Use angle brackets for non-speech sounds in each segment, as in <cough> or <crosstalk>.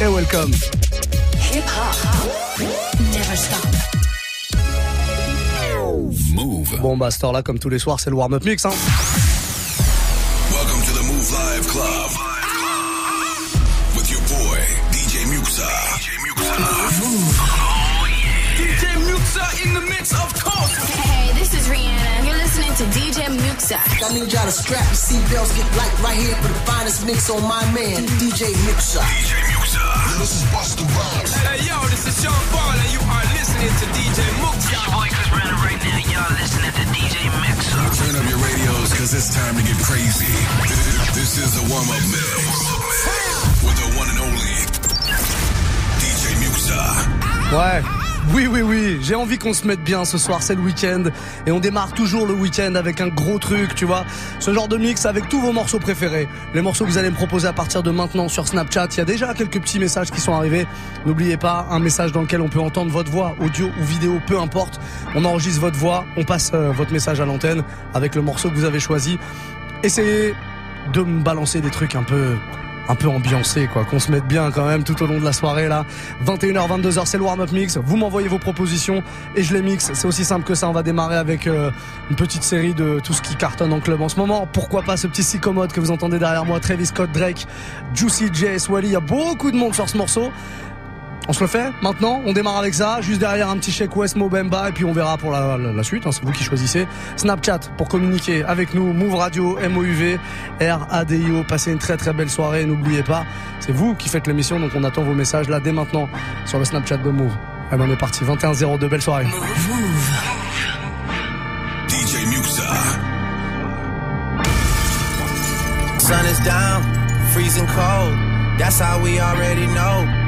et welcome. Hip hop never stop. Move. Bon bah, ce là comme tous les soirs, c'est le warm-up mix. Hein. Welcome to the Move Live Club. With your boy, DJ Muxa. DJ Muxa. DJ Muxa in the mix, of course. Hey, this is Rihanna. You're listening to DJ Muxa. I need y'all to strap your seatbelts, get light right here for the finest mix on my man, DJ Muxa. DJ Muxa. This is Busta Rhymes. Hey, yo, this is Sean Paul, and you are listening to DJ Muxa. Your boy Chris Brandon right now. Y'all listening to DJ Muxa. Turn up your radios, cause it's time to get crazy. This is the warm-up mix. With the one and only DJ Muxa. Ouais. Oui, oui, oui, j'ai envie qu'on se mette bien ce soir, c'est le week-end. Et on démarre toujours le week-end avec un gros truc, tu vois. Ce genre de mix avec tous vos morceaux préférés. Les morceaux que vous allez me proposer à partir de maintenant sur Snapchat. Il y a déjà quelques petits messages qui sont arrivés. N'oubliez pas, un message dans lequel on peut entendre votre voix, audio ou vidéo, peu importe. On enregistre votre voix, on passe euh, votre message à l'antenne avec le morceau que vous avez choisi. Essayez de me balancer des trucs un peu un peu ambiancé quoi, qu'on se mette bien quand même tout au long de la soirée là. 21h 22h c'est le warm-up mix. Vous m'envoyez vos propositions et je les mixe. C'est aussi simple que ça. On va démarrer avec euh, une petite série de tout ce qui cartonne en club en ce moment. Pourquoi pas ce petit psychomode que vous entendez derrière moi, Travis Scott, Drake, Juicy J, Swally. Il y a beaucoup de monde sur ce morceau. On se le fait maintenant, on démarre avec ça, juste derrière un petit chèque West Mobemba et puis on verra pour la, la, la suite, hein, c'est vous qui choisissez. Snapchat pour communiquer avec nous, Move Radio, MOUV, R-A-D-I-O, passez une très très belle soirée, n'oubliez pas, c'est vous qui faites l'émission donc on attend vos messages là dès maintenant sur le Snapchat de Move. Allez on est parti, 21-02, belle soirée. DJ Muxa. Sun is down, freezing cold. That's how we already know.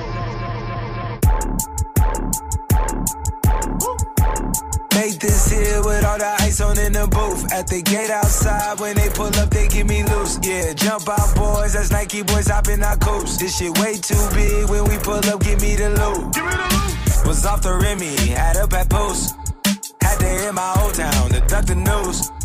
Here with all the ice on in the booth. At the gate outside, when they pull up, they give me loose. Yeah, jump out, boys. That's Nike boys hopping our coops. This shit way too big. When we pull up, give me the loot. Give me the loot. Was off the Remy, had a post. Had to hit my old town to duck the news.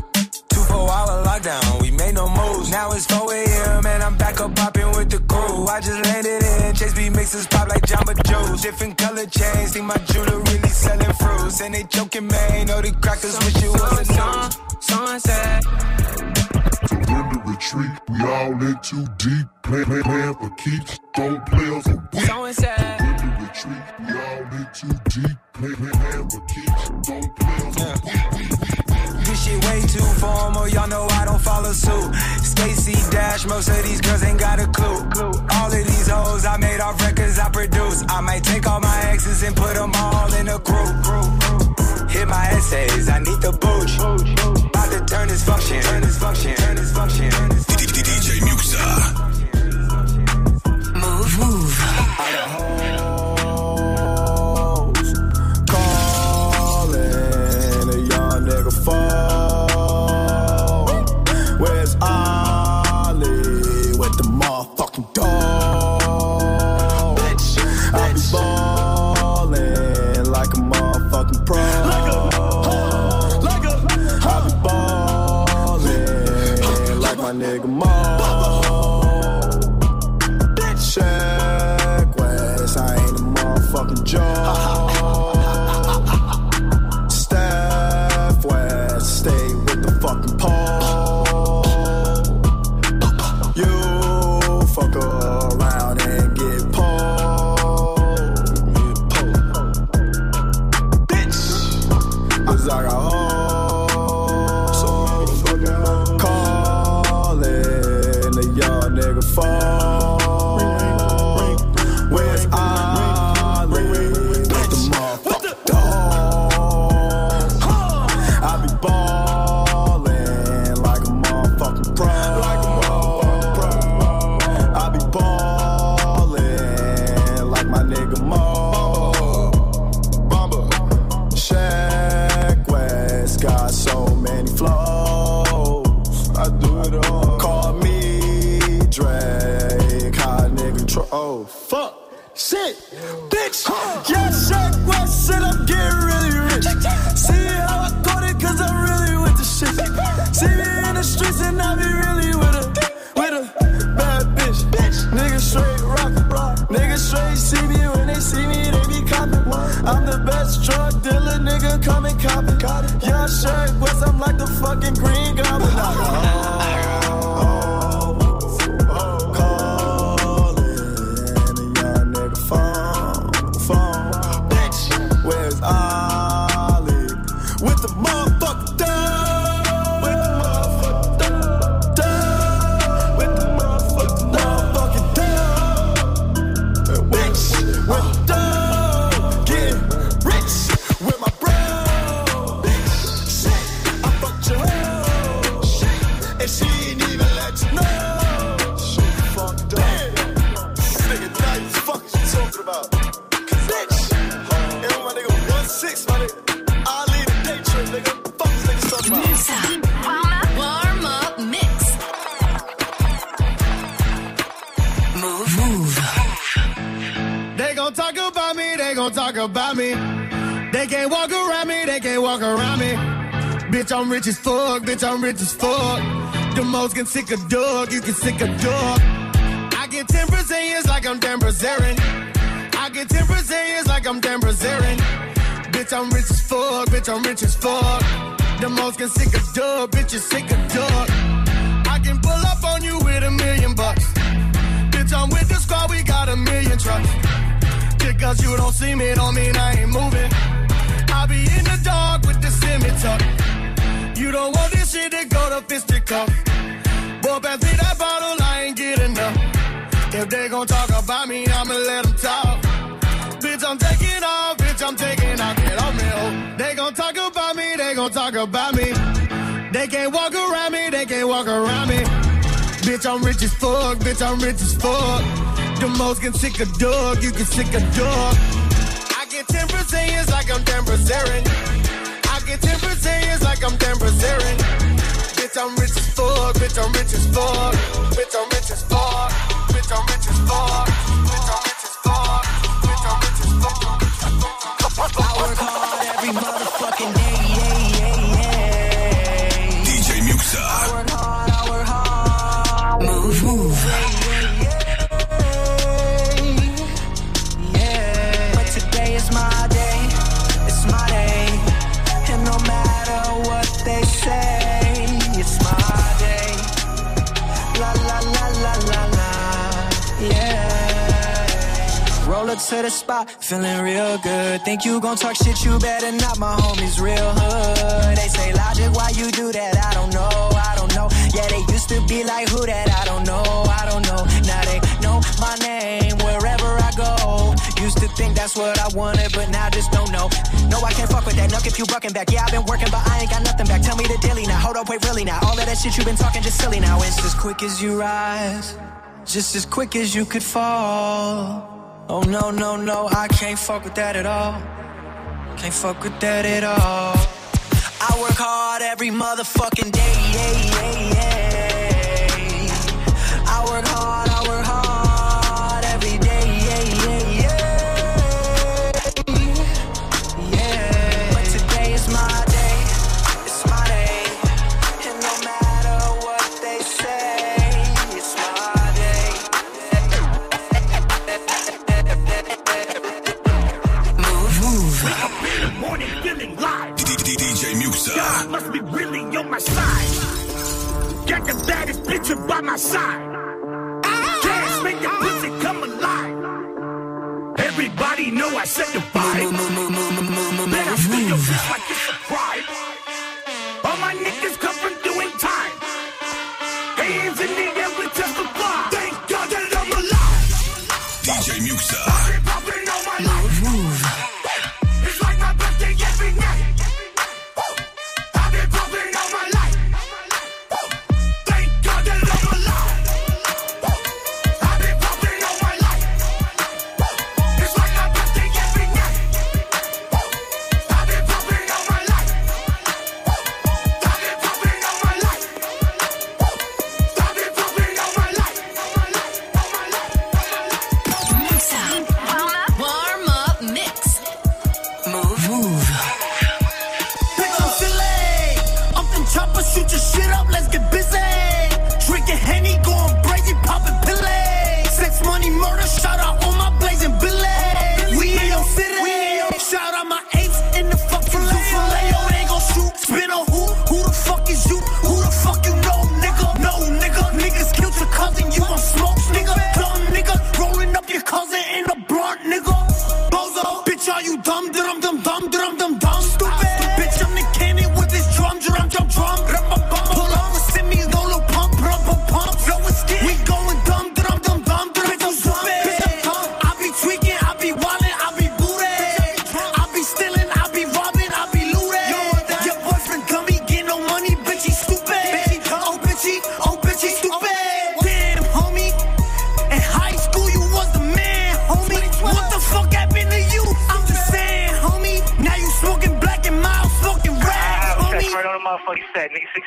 Two four hour lockdown, we made no moves. Now it's 4 a.m. and I'm back up popping with the crew. I just landed in, Chase B mixes pop like Jamba Juice. Different color chains, think my jewelry really selling fruits. And they joking, man, know the crackers wish it was a news. Sunset. Surrender retreat, we all in too deep. Plan, plan, plan for keeps, don't play us a week. Sunset. Surrender retreat, we all in too deep. Plan, plan, plan for keeps, don't play us a week. This shit way too formal, y'all know I don't follow suit. Stacy Dash, most of these girls ain't got a clue. All of these hoes I made off records I produce. I might take all my exes and put them all in a group. Hit my essays, I need the booch. About to turn this function, turn this function, turn this function. Turn this function. DJ Muxa. Come and cop it. Yeah, shit, West, I'm like the fucking green rich as fuck. The most can sick a dog, you can sick a dog. I get 10 Brazilians like I'm Dan Brazilian. I get 10 Brazilians like I'm Dan Brazilian. Bitch, I'm rich as fuck, bitch, I'm rich as fuck. The most can sick a dog, bitch, you sick a dog. I can pull up on you with a million bucks. Bitch, I'm with the squad, we got a million trucks. Just cause you don't see me, don't mean I ain't moving. I be in the dark with the semi tuck. You don't want shit to go to fisticuff. Boy, pass me that bottle, I ain't get enough. If they gon' talk about me, I'ma let them talk. Bitch, I'm taking off, bitch, I'm taking off, get on me, oh. They gon' talk about me, they gon' talk about me. They can't walk around me, they can't walk around me. Bitch, I'm rich as fuck, bitch, I'm rich as fuck. The most can sick a dog, you can sick a dog. I get 10 Brazilians like I'm Dan Brazilian. Get 10 Brazilians like I'm Brazilian. Bitch, I'm rich as fuck, bitch, I'm rich as fuck. Bitch, I'm rich as fuck. Bitch, I'm rich as fuck. Bitch, I'm rich as fuck. Bitch, I'm rich as fuck. To the spot, feeling real good. Think you gon' talk shit, you better not. My homies real hood. They say logic, why you do that? I don't know, I don't know. Yeah, they used to be like who that? I don't know, I don't know. Now they know my name wherever I go. Used to think that's what I wanted, but now I just don't know. No, I can't fuck with that. Nuck if you bucking back. Yeah, I've been working, but I ain't got nothing back. Tell me the daily now. Hold up, wait, really now. All of that shit you been talking just silly now. It's as quick as you rise, just as quick as you could fall. Oh no, no, no, I can't fuck with that at all. Can't fuck with that at all. I work hard every motherfucking day, yeah, yeah, yeah. I work hard, bitch side. Cash make the pussy come alive. Everybody know I set the vibe. Man, I feel your bitch like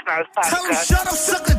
said, nigga. Six Nines podcast. Tell him shut up, suck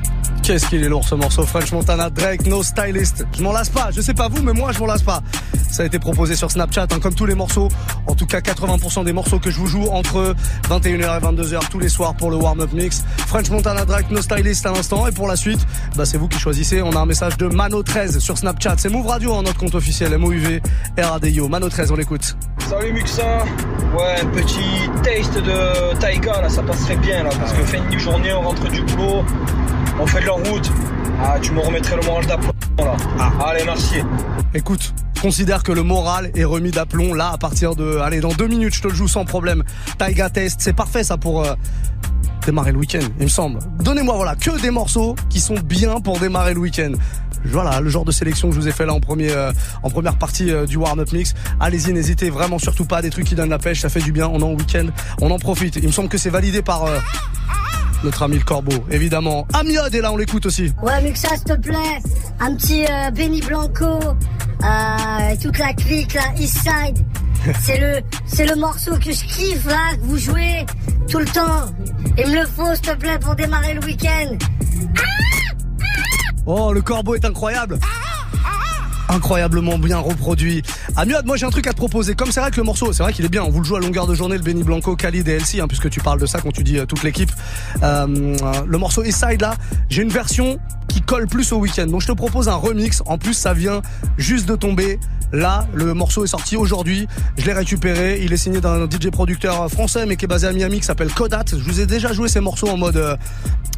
Qu'est-ce qu'il est lourd ce morceau French Montana Drake No Stylist. Je m'en lasse pas, je sais pas vous mais moi je m'en lasse pas. Ça a été proposé sur Snapchat hein, comme tous les morceaux. En tout cas 80% des morceaux que je vous joue entre 21h et 22h tous les soirs pour le warm-up mix. French Montana Drake No Stylist à l'instant et pour la suite, bah c'est vous qui choisissez. On a un message de Mano13 sur Snapchat. C'est Move Radio en notre compte officiel MOUV RADIO. Mano13 on l'écoute. Salut Muxa, ouais petit taste de Taïga là ça passerait bien là parce que fin de journée on rentre du boulot, on fait de la ah tu me remettrais le moral d'aplomb là, allez merci. Écoute, considère que le moral est remis d'aplomb là à partir de, allez dans deux minutes je te le joue sans problème. Taiga Test, c'est parfait ça pour euh, démarrer le week-end, il me semble. Donnez-moi voilà que des morceaux qui sont bien pour démarrer le week-end. Voilà le genre de sélection que je vous ai fait là en premier, euh, en première partie euh, du warm-up mix. Allez-y, n'hésitez vraiment surtout pas des trucs qui donnent la pêche, ça fait du bien. On est en week-end, on en profite. Il me semble que c'est validé par notre ami le Corbeau, évidemment. Amiod est là, on l'écoute aussi. Ouais, Muxa, s'il te plaît, un petit euh, Benny Blanco, euh, et toute la clique, là, Eastside. <laughs> C'est le, c'est le morceau que je kiffe, là, que vous jouez tout le temps. Il me le faut, s'il te plaît, pour démarrer le week-end. Oh, le Corbeau est incroyable. Incroyablement bien reproduit. Amiad, moi j'ai un truc à te proposer. Comme c'est vrai que le morceau, c'est vrai qu'il est bien. On vous le joue à longueur de journée, le Benny Blanco, Khalid et Elsie, hein, puisque tu parles de ça quand tu dis euh, toute l'équipe. Euh, le morceau Eastside là, j'ai une version qui colle plus au week-end. Donc je te propose un remix. En plus, ça vient juste de tomber. Là, le morceau est sorti aujourd'hui. Je l'ai récupéré. Il est signé d'un DJ producteur français, mais qui est basé à Miami, qui s'appelle Kodat. Je vous ai déjà joué ces morceaux en mode, euh,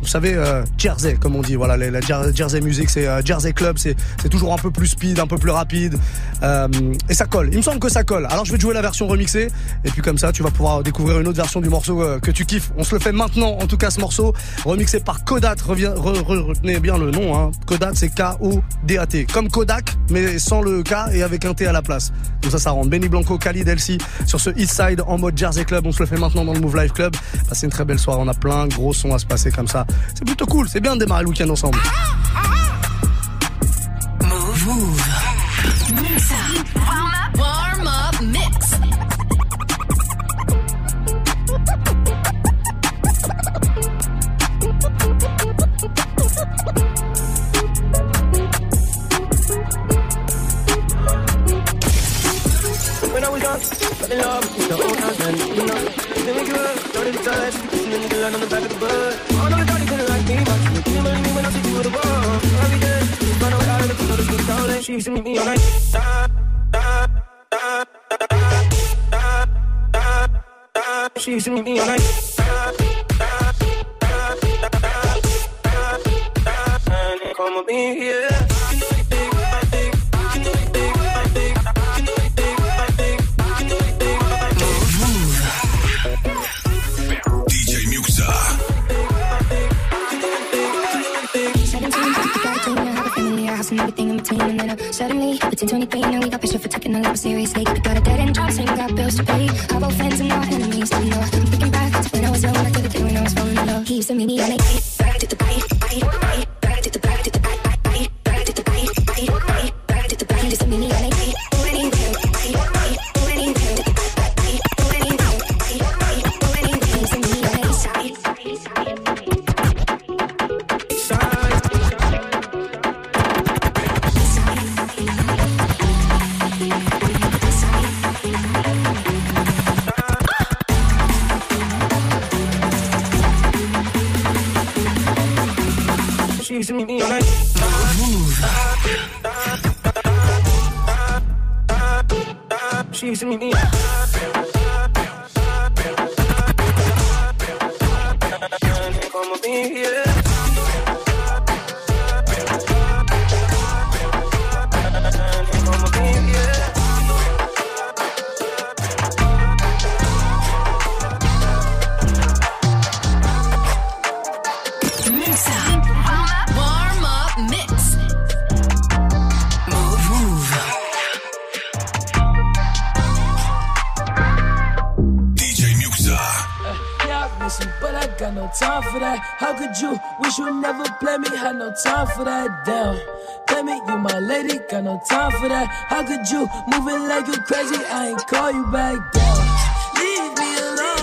vous savez, euh, Jersey, comme on dit. Voilà, la, la Jer- Jersey Music, c'est euh, Jersey Club. C'est toujours un peu plus speed, un peu plus rapide. Euh, et ça colle. Il me semble que ça colle. Alors je vais te jouer la version remixée. Et puis comme ça, tu vas pouvoir découvrir une autre version du morceau euh, que tu kiffes. On se le fait maintenant, en tout cas, ce morceau. Remixé par Kodat. Retenez bien le nom. Hein. Kodat, c'est K-O-D-A-T. Comme Kodak, mais sans le K et avec un T à la place. Donc ça, ça rentre. Benny Blanco, Khalid Elsie sur ce East Side en mode Jersey Club. On se le fait maintenant dans le Move Live Club. Passez une très belle soirée. On a plein de gros sons à se passer comme ça. C'est plutôt cool. C'est bien de démarrer le week-end ensemble. Move. Warm up, warm up mix. When I was young, fell in love with the old house and you know. Up, started to touch, kissing in the blood on the back of the bus. Daddy couldn't like me when I you She used to meet me all night. Used me all night. You wish you never play me? Had no time for that. Damn. Play me, you my lady, got no time for that. How could you moving like you crazy? I ain't call you back down. Leave me alone.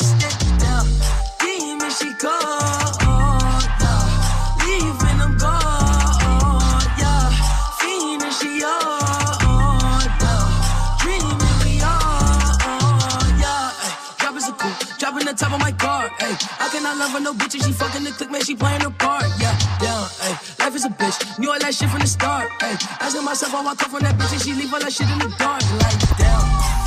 Ay. I cannot love her, no bitch, and she fucking the click, man, she playing her part, yeah. Down, ay. Life is a bitch, knew all that shit from the start, ay. Asking myself, how I come from that bitch, and she leave all that shit in the dark, like, down.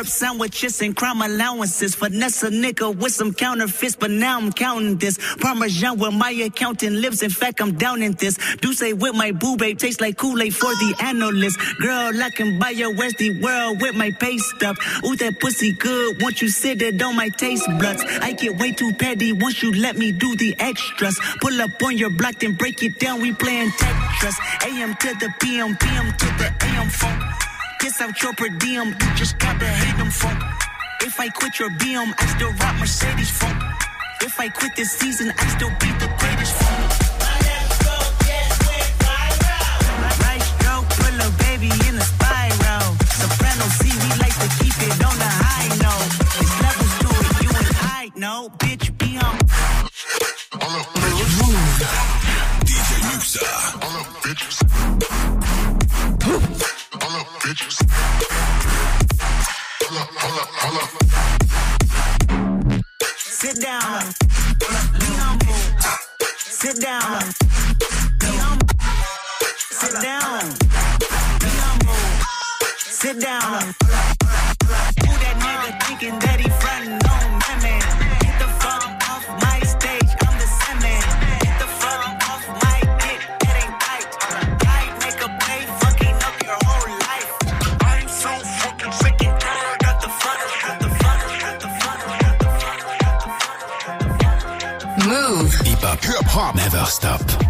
Syrup sandwiches and crime allowances. Finesse a nigga with some counterfeits, but now I'm counting this. Parmesan where my accountant lives. In fact, I'm down in this. Do say with my boo babe tastes like Kool-Aid for the analyst. Girl, I can buy your Westy world with my pay stub. Ooh, that pussy good. Once you sit it on my taste buds. I get way too petty once you let me do the extras. Pull up on your block, then break it down. We playing Tetris. AM to the PM, PM to the AM phone. Kiss out your per diem, you just gotta hate them folk. If I quit your BM, I still rock Mercedes folk. If I quit this season, I still beat the greatest folk. Baby in a spiral. Soprano we like to keep it on the high note. It's levels to you and I. Bitch. DJ All up. Sit down. Sit down. Sit down. Sit down. Hop. Never stop.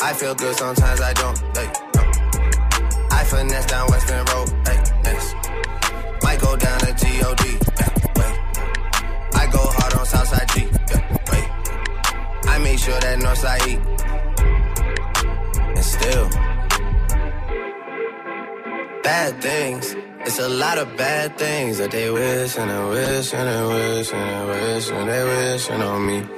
I feel good, sometimes I don't. Hey, no. I finesse down Western Road. Hey, yes. Might go down to G-O-D. Yeah, wait. I go hard on Southside G. Yeah, wait. I make sure that Northside eat. And still, bad things. It's a lot of bad things that they wish and they wish and they wish and they wish and they wishing on me.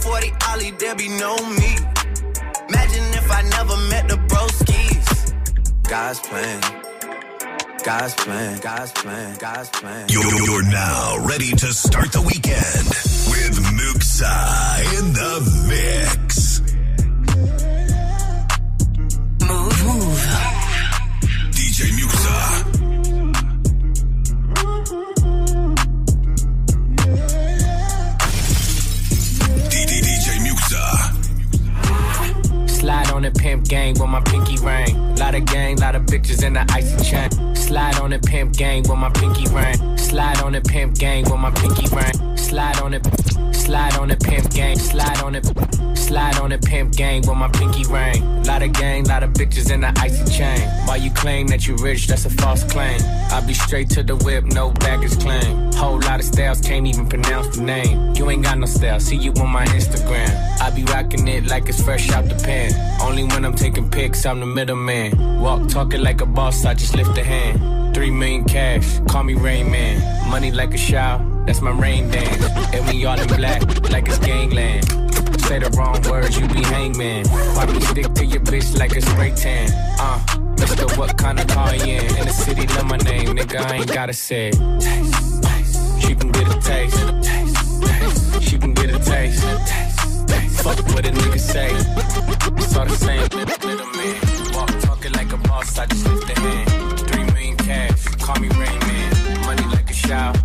Without 40 Ollie, there be no me. Imagine if I never met the broskies. God's plan. God's plan. God's plan. God's plan. You're, you're now ready to start the weekend with Muxa in the mix. on the pimp gang with my pinky ring. Lot of gang, lot of bitches in the icy chain. Slide on the pimp gang with my pinky ring. Slide on the pimp gang with my pinky ring. Slide on it, slide on the pimp gang. Slide on it, slide on the pimp gang with my pinky ring. Lot of gang, lot of bitches in the icy chain. While you claim that you rich, that's a false claim. I be straight to the whip, no baggage claim. Whole lot of styles, can't even pronounce the name. You ain't got no style, see you on my Instagram. I be rocking it like it's fresh out the pen. Only when I'm taking pics, I'm the middleman. Walk talking like a boss, I just lift a hand. Three million cash, call me Rain Man. Money like a shower, that's my rain dance. And we all in black, like it's gangland. Say the wrong words, you be hangman. Why me stick to your bitch like a spray tan? Uh, Mister, what kind of car you in? In the city, know my name, nigga, I ain't gotta say. She can get a taste. taste. She can get a taste. Fuck what a nigga say. It's all the same, little man. Walk talking like a boss, I just lift a hand. Three million cash, call me Rain. Money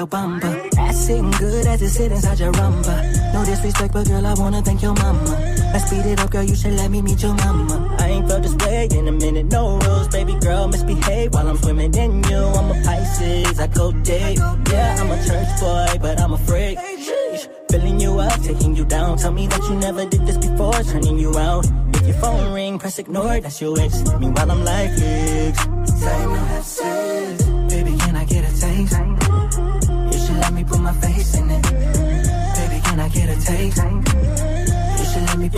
your bumper. Ass sitting good as it sit inside your rumba. No disrespect, but girl, I wanna thank your mama. Let's speed it up, girl, you should let me meet your mama. I ain't felt this way in a minute, no rules, baby girl, misbehave while I'm swimming in you. I'm a Pisces, I go date. Yeah, I'm a church boy, but I'm a freak. Filling you up, taking you down. Tell me that you never did this before, turning you out. If your phone ring, press ignore, that's your ex. Meanwhile, I'm like, ex. Say no, that's it. Taste? You should let me.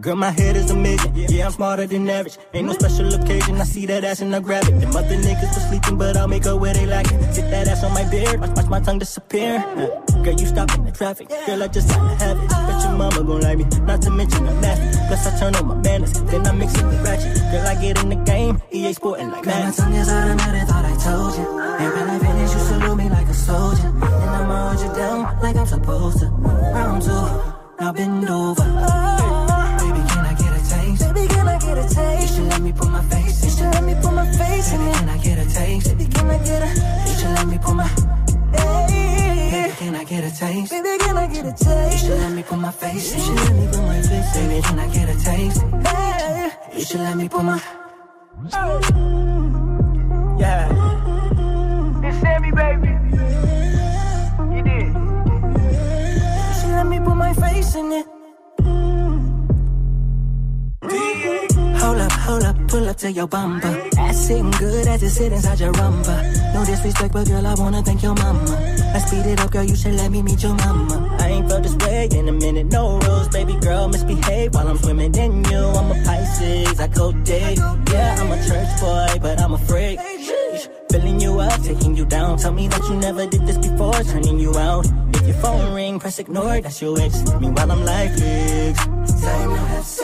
Girl, my head is a mission. Yeah, I'm smarter than average. Ain't no special occasion. I see that ass and I grab it. Them other niggas were sleeping, but I'll make her where they like it. Sit that ass on my beard, watch, watch my tongue disappear. Girl, you stop in the traffic. Girl, I just gotta have it. Bet your mama gon' like me. Not to mention I'm. Plus I turn on my manners, then I mix it with ratchet. Girl, get in the game. EA sporting like Girl, my man. tongue is automatic, thought I told you. And when I finish, you salute me like a soldier. And I'ma hold you down like I'm supposed to. Round two, now bend over. Baby, can I get a taste? Baby, can I get a taste? You should let me put my face. You should let me put my face in it. Can I get a taste? Baby, can I get a? You should let me put my. Baby, can I get a taste? Baby, can I get a taste? You should let me put my face. You should let me put my face. Baby, can I get a taste? Hey, you should let me put my. Yeah. It's Sammy, baby. You did. You should let me put my face in it. Hold up, hold up, pull up to your bumper. Ass sitting good as it sit inside your rumba. No disrespect, but girl, I wanna thank your mama. Let's speed it up, girl, you should let me meet your mama. I ain't felt this way in a minute, no rules, baby girl, misbehave while I'm swimming in you. I'm a Pisces, I go date. Yeah, I'm a church boy, but I'm a freak. Filling you up, taking you down. Tell me that you never did this before, turning you out. If your phone ring, press ignore, that's your ex. Meanwhile, I'm like, that's.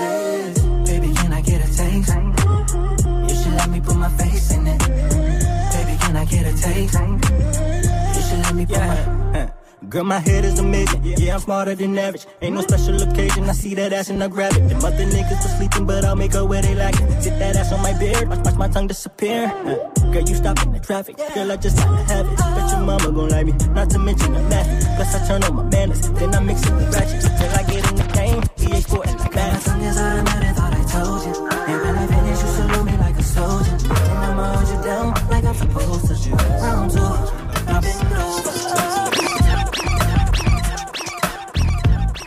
Baby, can I get a You should let me put my face in it. Baby, can I get a taste? You should let me put my. Girl, my head is a mission. Yeah, I'm smarter than average. Ain't no special occasion. I see that ass and I grab it. Them other niggas were sleeping, but I'll make her where they like it. Sit that ass on my beard, watch, watch my tongue disappear. Uh, Girl, you stop in the traffic. Girl, I just gotta have it. Bet your mama gon' like me. Not to mention I'm nasty. Plus I turn on my manners, then I mix it with ratchet. Till I get in the game, EA sporting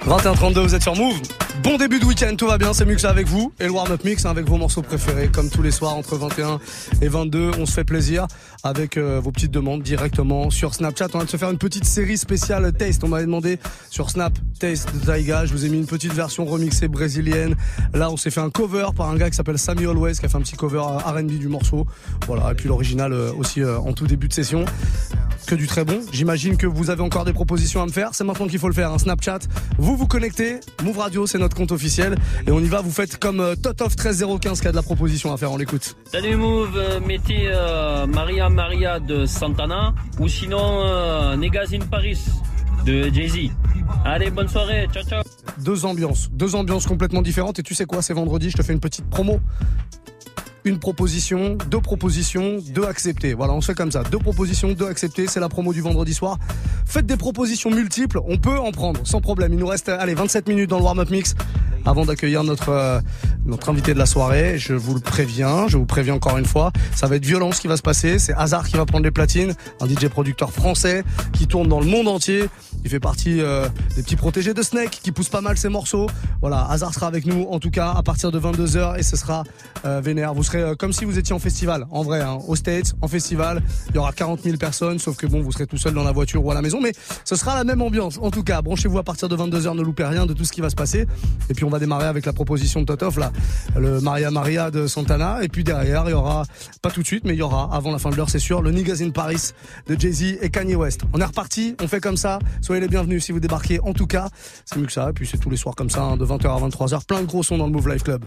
21-32, vous êtes sur Move. Bon début de week-end, tout va bien, c'est Muxa avec vous. Et le warm-up mix hein, avec vos morceaux préférés, comme tous les soirs entre 21 et 22. On se fait plaisir avec euh, vos petites demandes directement sur Snapchat. On va se faire une petite série spéciale Taste. On m'avait demandé sur Snap Taste de. Je vous ai mis une petite version remixée brésilienne. Là, on s'est fait un cover par un gars qui s'appelle Sammy Always, qui a fait un petit cover R&B du morceau. Voilà, et puis l'original euh, aussi euh, en tout début de session. que du très bon. J'imagine que vous avez encore des propositions à me faire. C'est maintenant qu'il faut le faire. Un Snapchat. Vous vous connectez. Move Radio, c'est notre compte officiel. Et on y va. Vous faites comme euh, Totof 13015 qui a de la proposition à faire. On l'écoute. Salut Move, euh, mettez euh, Maria Maria de Santana ou sinon euh, in Paris de Jay-Z. Allez, bonne soirée, ciao ciao. Deux ambiances. Deux ambiances complètement différentes. Et tu sais quoi, c'est vendredi. Je te fais une petite promo. Une proposition, deux propositions, deux acceptées. Voilà, on se fait comme ça. Deux propositions, deux acceptées. C'est la promo du vendredi soir. Faites des propositions multiples. On peut en prendre sans problème. Il nous reste, allez, 27 minutes dans le warm-up mix avant d'accueillir notre, euh, notre invité de la soirée. Je vous le préviens, je vous préviens encore une fois. Ça va être violent ce qui va se passer. C'est Hazard qui va prendre les platines. Un DJ producteur français qui tourne dans le monde entier. Il fait partie euh, des petits protégés de Snake qui poussent pas mal ses morceaux. Voilà, Hazard sera avec nous en tout cas à partir de 22h et ce sera euh, vénère. Vous serez euh, comme si vous étiez en festival, en vrai, hein, aux States, en festival. Il y aura 40 000 personnes, sauf que bon, vous serez tout seul dans la voiture ou à la maison, mais ce sera la même ambiance. En tout cas, branchez-vous à partir de 22h, ne loupez rien de tout ce qui va se passer. Et puis on va démarrer avec la proposition de Totof, là, le Maria Maria de Santana. Et puis derrière, il y aura, pas tout de suite, mais il y aura, avant la fin de l'heure, c'est sûr, le Niggas Paris de Jay-Z et Kanye West. On est reparti, on fait comme ça. Soyez les bienvenus si vous débarquez. En tout cas, c'est mieux que ça. Et puis c'est tous les soirs comme ça, hein, de 20h à 23h. Plein de gros sons dans le Move Life Club.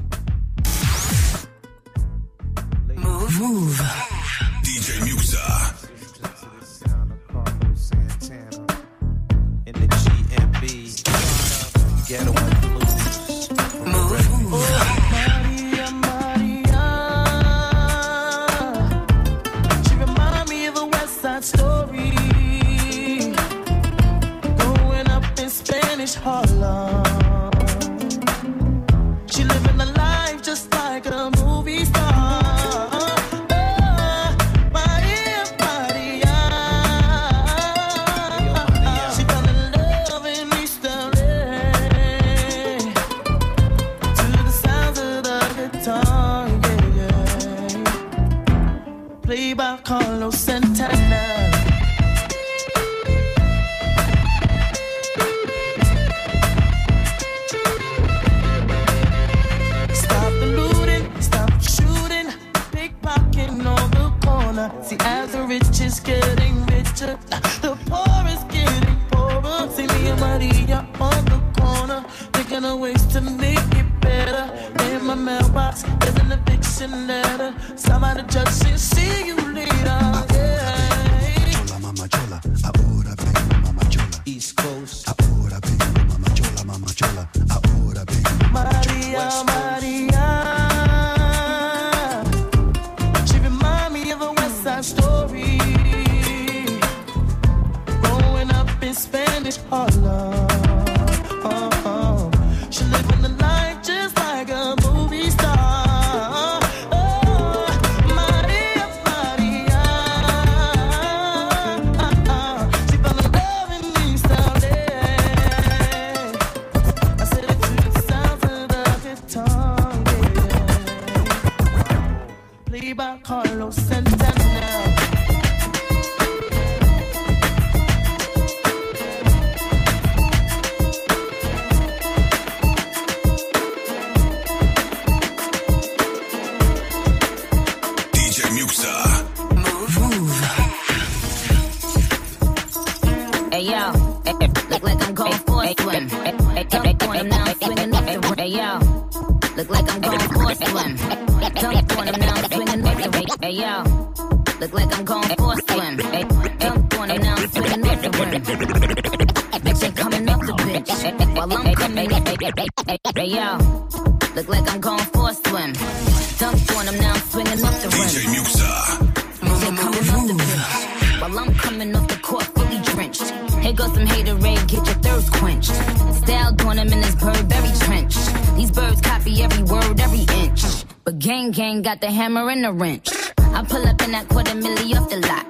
And the wrench. I pull up in that quarter milli off the lot.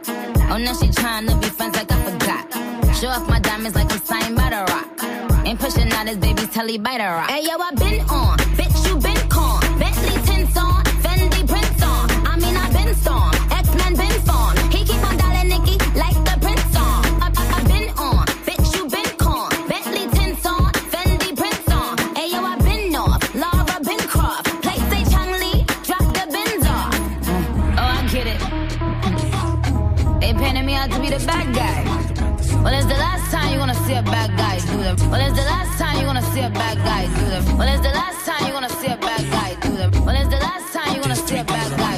Oh, now she tryna be friends like I forgot. Show off my diamonds like I'm signed by the rock. Ain't pushing out his baby's telly by the rock. Hey yo, I been out to be the bad guy. Well, it's the last time you're gonna see a bad guy do that. Well, it's the last time you're gonna see a bad guy do that. Well, it's the last time you're gonna see a bad guy do that. Well, it's the last time you're gonna see a bad guy.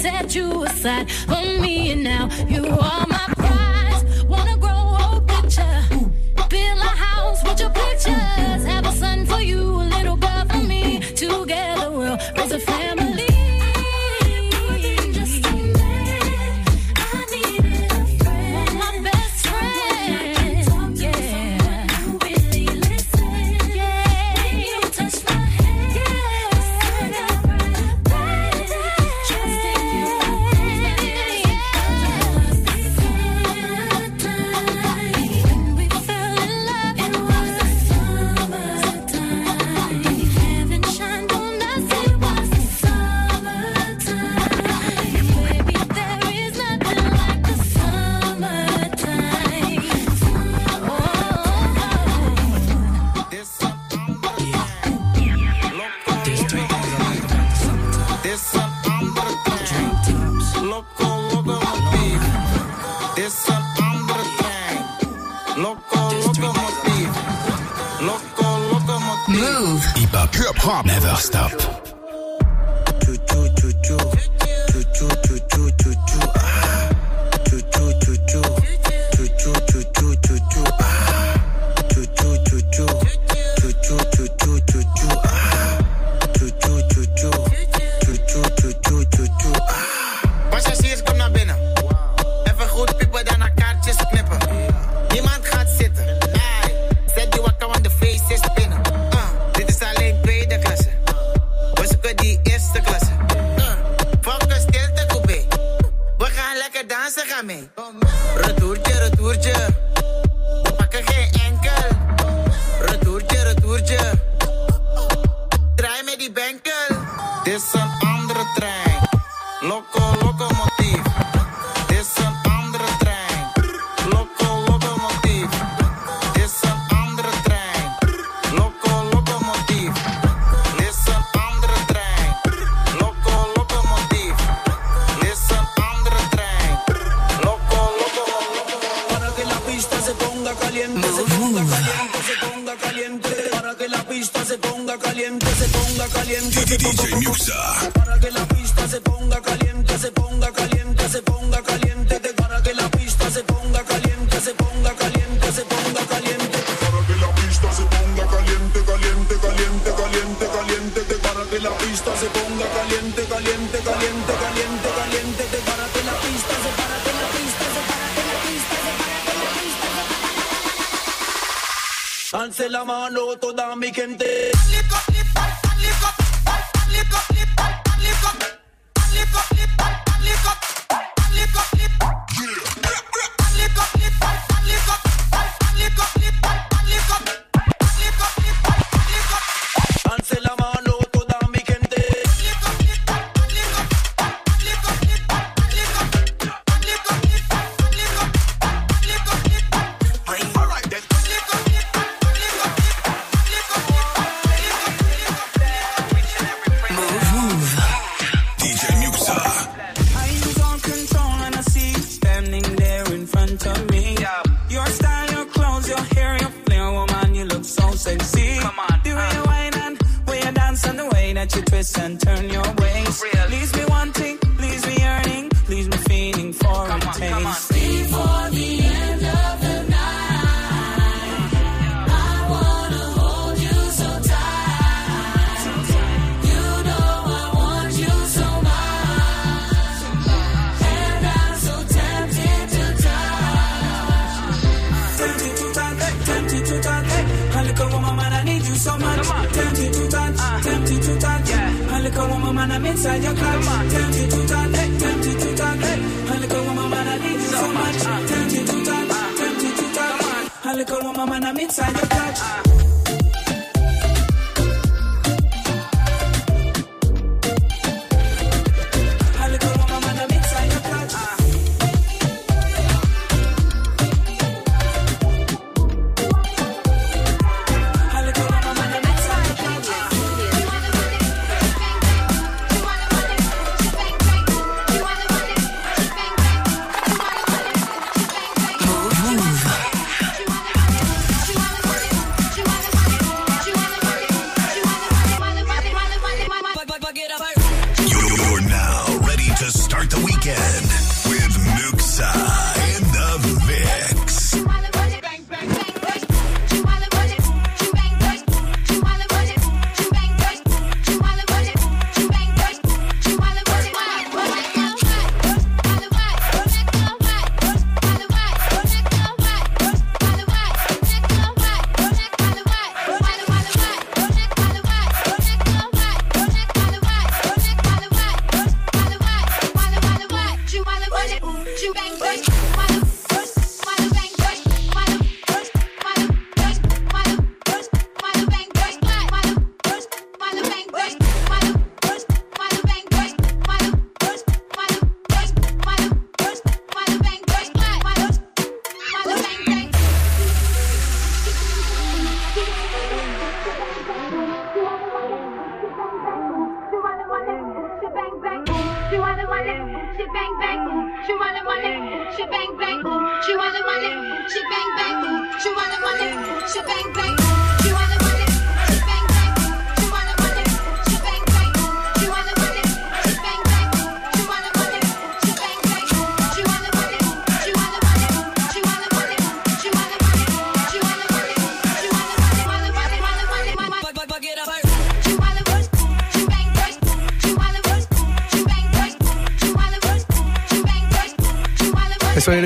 set you aside for me, and now you are my pride.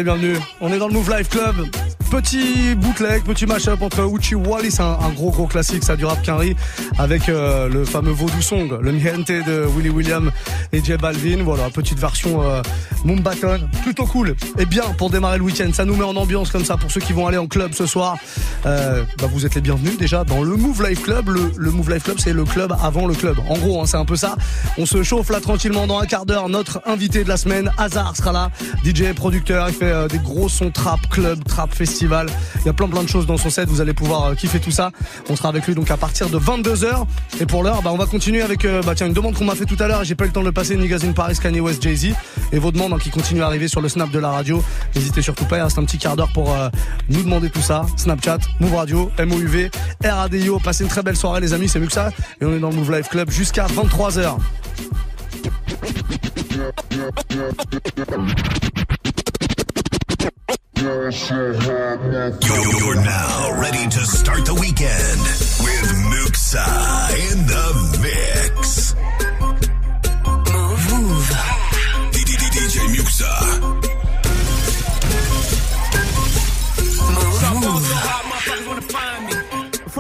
Les bienvenus. On est dans le Move Life Club. Petit bootleg, petit mashup entre Uchi Wallis, un, gros gros classique, ça du rap Quinry, avec euh, le fameux Vaudou Song, le Miente de Willy William et J Balvin. Voilà, petite version euh, plutôt cool et bien pour démarrer le week-end. Ça nous met en ambiance comme ça pour ceux qui vont aller en club ce soir. Euh, bah, vous êtes les bienvenus déjà dans le Move Life Club. Le, Move Life Club, c'est le club avant le club. En gros, hein, c'est un peu ça. On se chauffe là tranquillement dans un quart d'heure. Notre invité de la semaine, Hazard, sera là. DJ, producteur, il fait euh, des gros sons trap, club, trap, festival. Il y a plein plein de choses dans son set. Vous allez pouvoir euh, kiffer tout ça. On sera avec lui donc à partir de 22h. Et pour l'heure, bah, on va continuer avec euh, bah, tiens, une demande qu'on m'a fait tout à l'heure j'ai pas eu le temps de le passer. Niggas in Paris, Kanye West, Jay-Z. Et vos demandes hein, qui continuent à arriver sur le snap de la radio. N'hésitez surtout pas. Il reste un petit quart d'heure pour nous demander tout ça. Snapchat, Move Radio, MOUV, RADIO. Passez une très belle soirée les amis. C'est mieux que ça. Et on est dans le Move Life Club jusqu'à 23h. You're, now ready to start the weekend with Muxa in the mix. Move. DJ Muxa.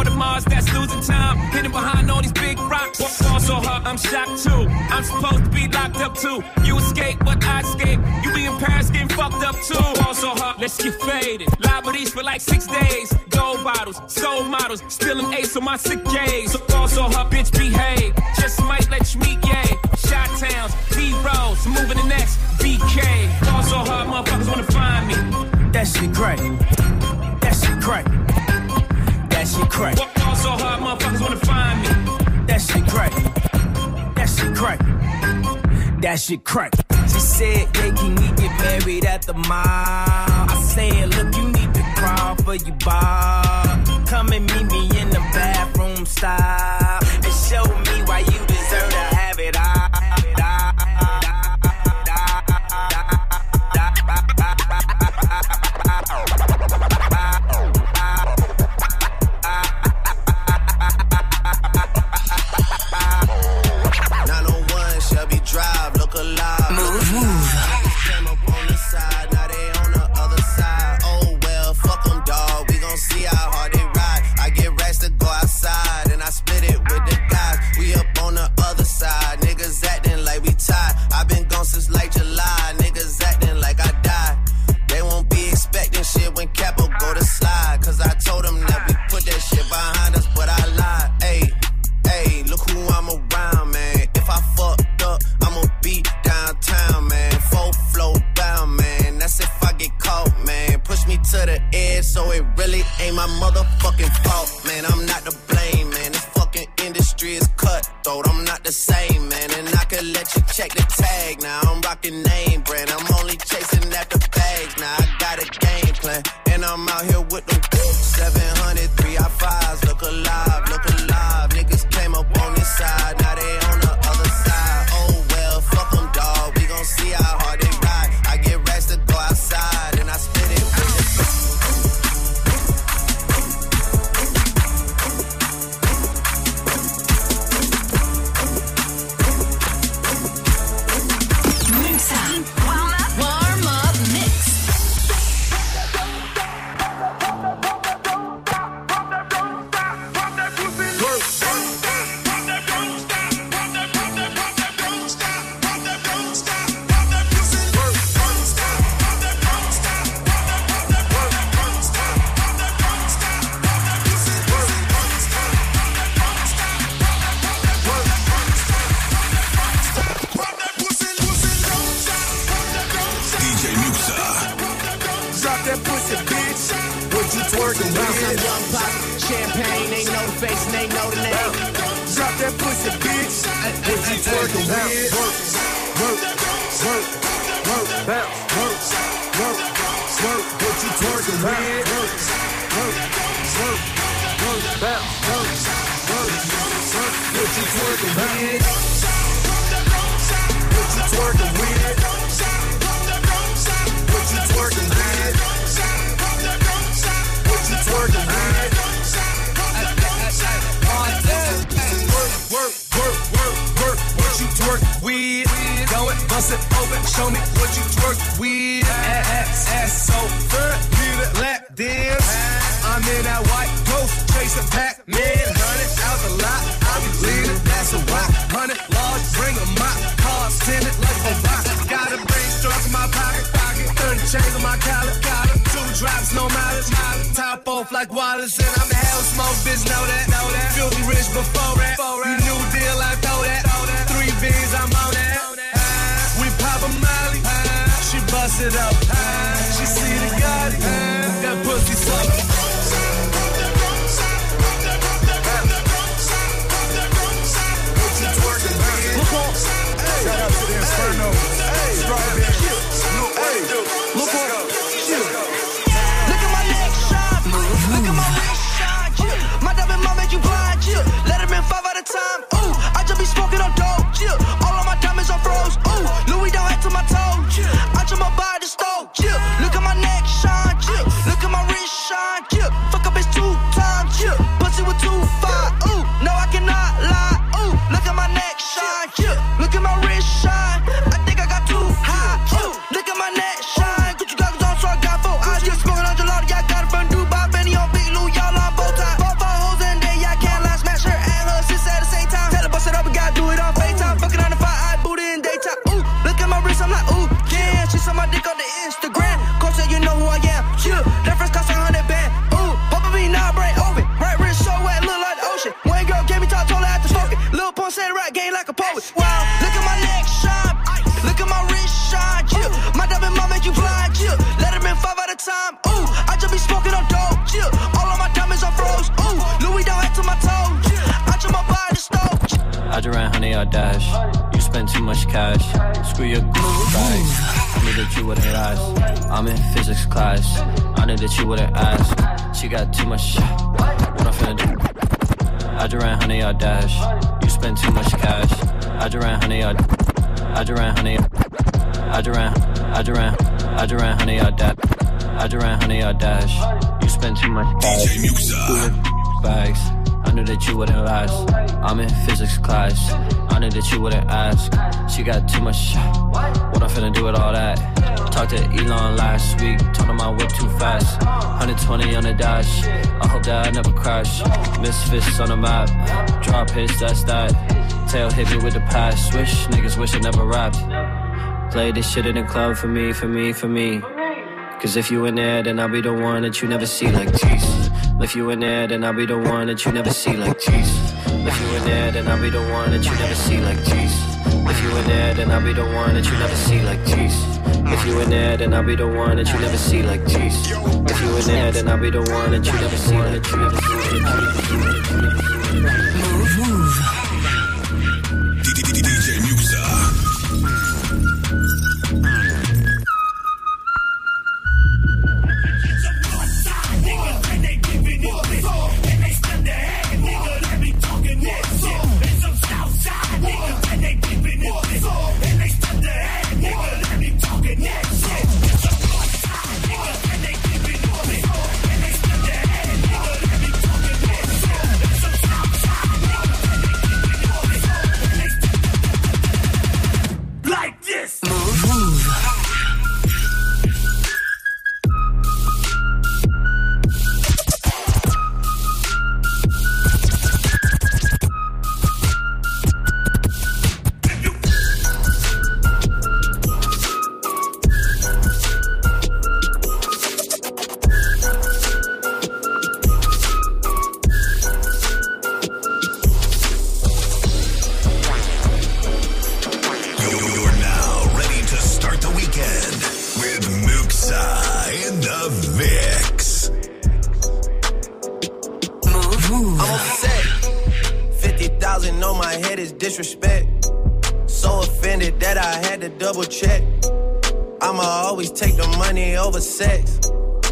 All the Mars that's losing time. Hidden behind all these big rocks. Fall so hard, I'm shocked too. I'm supposed to be locked up too. You escape, but I escape. You be in Paris getting fucked up too. Fall so hard, let's get faded. Liberties for like six days. Gold bottles, soul models. Still an ace on my sick days. So fall so hard, bitch, behave. Just might let you meet gay. Shot towns, B rolls, moving the next BK. Fall so hard, motherfuckers wanna find me. That shit crack. That shit crack. That shit crack. Fall so hard, motherfuckers wanna find me. That shit crack. That shit crack. That shit crack. She said, yeah, can we get married at the mall? I said, look, you need to crawl for your bar. Come and meet me in the bathroom style. And show me why you deserve to have it all. Strawberry. Hey, Look on. I you wouldn't ask. I'm in physics class. I knew that you wouldn't ask. She got too much. What I'm finna do? I just ran honey or dash. You spend too much cash. I just ran honey or. I just ran honey. I just ran. I just ran. I just ran honey or dash. I just ran honey or dash. You spend too much cash. Bags. I knew that you wouldn't last. I'm in physics class. I knew that you wouldn't ask. She got too much. What I'm finna do with all that? Talked to Elon last week. Told him I whip too fast. 120 on the dash. I hope that I never crash. Misfits on the map. Drop hits, that's that. Tail hit me with the pass. Swish, niggas wish I never rapped. Play this shit in the club for me, for me, for me. Cause if you in there, then I'll be the one that you never see like Jesus. If you in there, then I'll be the one that you never see like Jesus. If you in there, then I'll be the one that you never see like Jesus. If you in there, then I'll be the one that you never see like Jesus. If you in there, then I'll be the one that you never see like Jesus. If you in there, then I'll be the one that you never see like like Move, move. I'm upset. 50,000 on my head is disrespect. So offended that I had to double check. I'ma always take the money over sex.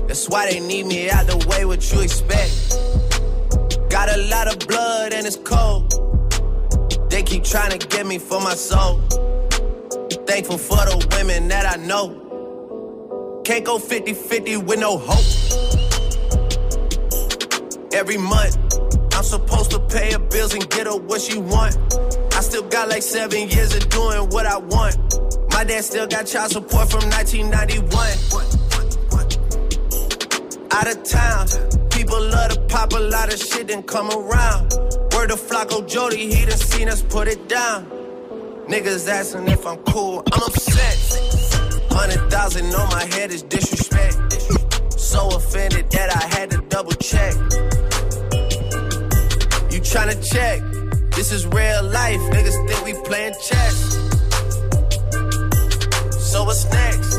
That's why they need me out the way, what you expect. Got a lot of blood and it's cold. They keep trying to get me for my soul. Thankful for the women that I know. Can't go 50 50 with no hope. Every month, I'm supposed to pay her bills and get her what she want. I still got like seven years of doing what I want. My dad still got child support from 1991. Out of town, people love to pop a lot of shit and come around. Word of Flocko Jody, he done seen us put it down. Niggas asking if I'm cool, I'm upset. Hundred thousand on my head is disrespect. So offended that I had to double check. You tryna check? This is real life, niggas think we playing chess. So what's next?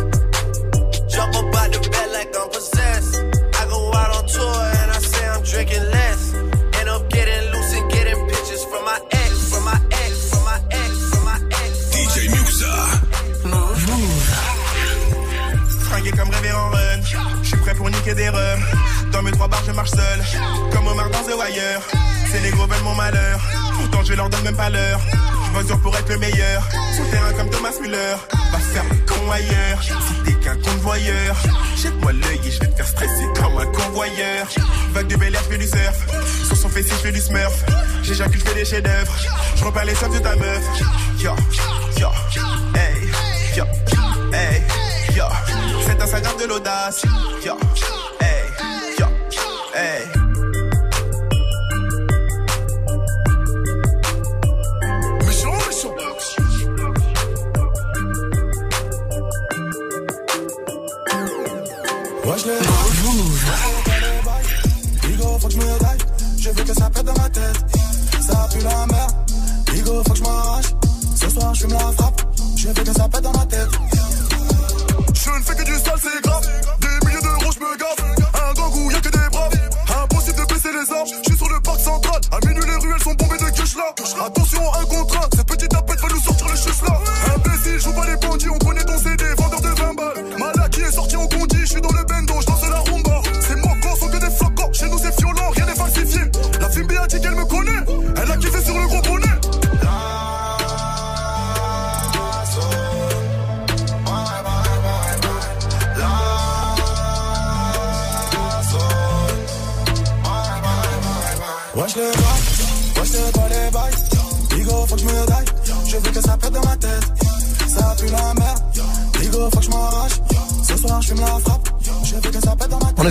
Jump up out the bed like I'm possessed. I go out on tour and I say I'm drinking less. End up getting loose and getting pictures from my ex, from my ex, from my ex, from my ex. DJ Muxa. Fringué comme rêvé en run. J'suis prêt pour niquer des rums. Dans mes trois bars, je marche seul. Comme Omar dans The Wire. Ces négros veulent mon malheur. Pourtant, je leur donne même pas l'heure. J'bosse dur pour être le meilleur. Sur terrain comme Thomas Müller. Va faire le con ailleurs. Si t'es qu'un convoyeur. Jette-moi l'œil et je vais te faire stresser comme un convoyeur. Vague de bel air, j'fais du surf. Sur son fessier, j'fais du smurf. J'éjacule, j'fais des chefs-d'œuvre. J'repars les sommes de ta meuf. Yo, yo, hey, yo, hey, yo. C'est Instagram de l'audace. Yo, hey, yo, hey. Je veux que ça pète dans ma tête. Ça pue la merde.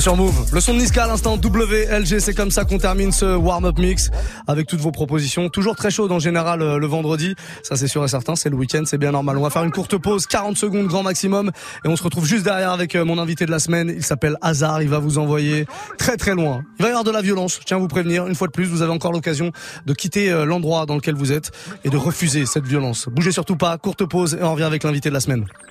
Le son de Niska à l'instant WLG, c'est comme ça qu'on termine ce warm-up mix avec toutes vos propositions. Toujours très chaud en général euh, le vendredi. Ça c'est sûr et certain, c'est le week-end, c'est bien normal. On va faire une courte pause, 40 secondes grand maximum et on se retrouve juste derrière avec euh, mon invité de la semaine. Il s'appelle Hazard, il va vous envoyer très très loin. Il va y avoir de la violence, je tiens à vous prévenir. Une fois de plus, vous avez encore l'occasion de quitter euh, l'endroit dans lequel vous êtes et de refuser cette violence. Bougez surtout pas, courte pause et on revient avec l'invité de la semaine.